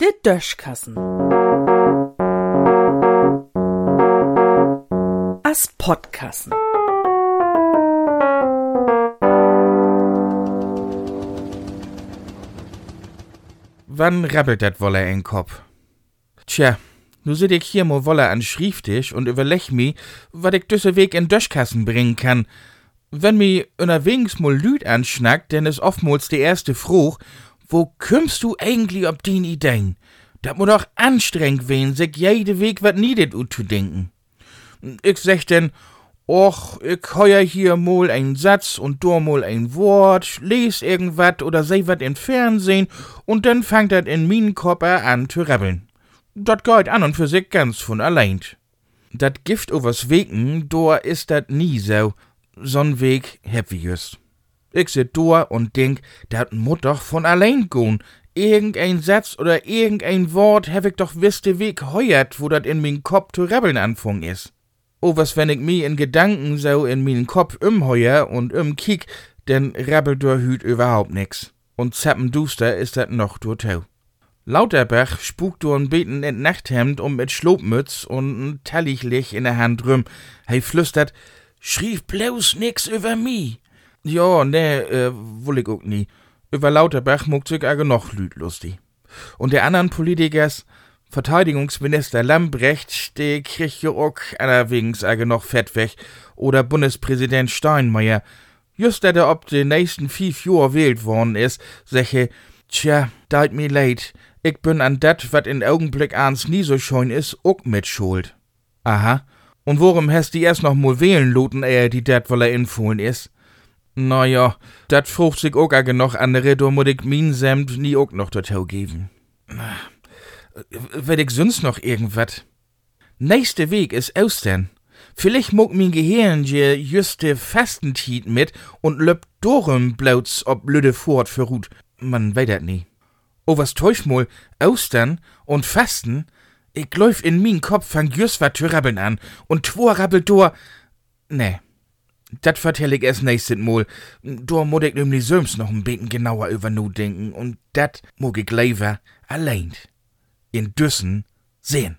Der Döschkassen. As Podkassen. Wann rabbelt dat Wolle in Kopf? Tja, nu sit ich hier mo Wolle an Schrieftisch und überleg mi, wat ich düsse Weg in Döschkassen bringen kann. Wenn mi unterwegs mal Lüd anschnackt, denn is oftmals die erste Fruch, wo kümmst du eigentlich ob din Ideen? Dat muss doch anstrengend wen, sich jede Weg wat niedet zu denken. Ich sag denn, och, ich heuer hier mal ein Satz und do mal ein Wort, les irgendwat oder seh wat in Fernsehen und dann fangt dat in min Kopf an zu rabbeln. Dat geht an und für sich ganz von allein. Dat Gift overs Wegen, do ist dat nie so. So'n Weg heb wie just. Ich sit do und denk, dat mut doch von allein gehen. Irgendein Satz oder irgendein Wort hab ich doch wisste Weg heuert, wo dat in min Kopf zu rabbeln anfang is. O was wenn ich mi in Gedanken so in min Kopf umheuer und umkick, denn rabbelt do hüt überhaupt nix. Und zappenduster ist dat noch do tau. Lauterbach spukt ein Beten in Nachthemd um mit Schlopmütz und n Tallichlich in der Hand rum. Hei flüstert, schrief bloß nix über mi. Ja, ne, äh, woll ich auch nie. Über Lauterbach muckt sich aga noch lüd lustig. Und der anderen Politikers, Verteidigungsminister Lambrecht, der kriegt ja auch allerdings aga noch fett weg. Oder Bundespräsident Steinmeier. Just da der ob de nächsten fünf Jahr wählt worden ist, seche, tja, deit mir leid. Ich bin an dat, wat in Augenblick ans nie so scheun is, ook mit schuld. Aha. Und worum hast die erst noch mal wählen loten, ehe die dat wolle infohlen is? Na ja, dat frucht sich age noch andere, do muss ich min Semt nie ook noch dortau geben. Werd ich sonst noch irgendwat? Nächste Weg is Austern. Vielleicht muck min Gehirn je juste Fastentiet mit und löp dorum blauts ob Lüde fort für Rut. Man weet dat nie. O was täusch mol, Austern und Fasten? Ich läuf in min Kopf fang just wat rabbeln an und twor rabbelt dor. Ne, dat vertell ich erst nächstes Mal. Dor muss ich nämlich söms noch ein bisschen genauer über nu denken und dat mag ich lieber allein in Düssen sehen.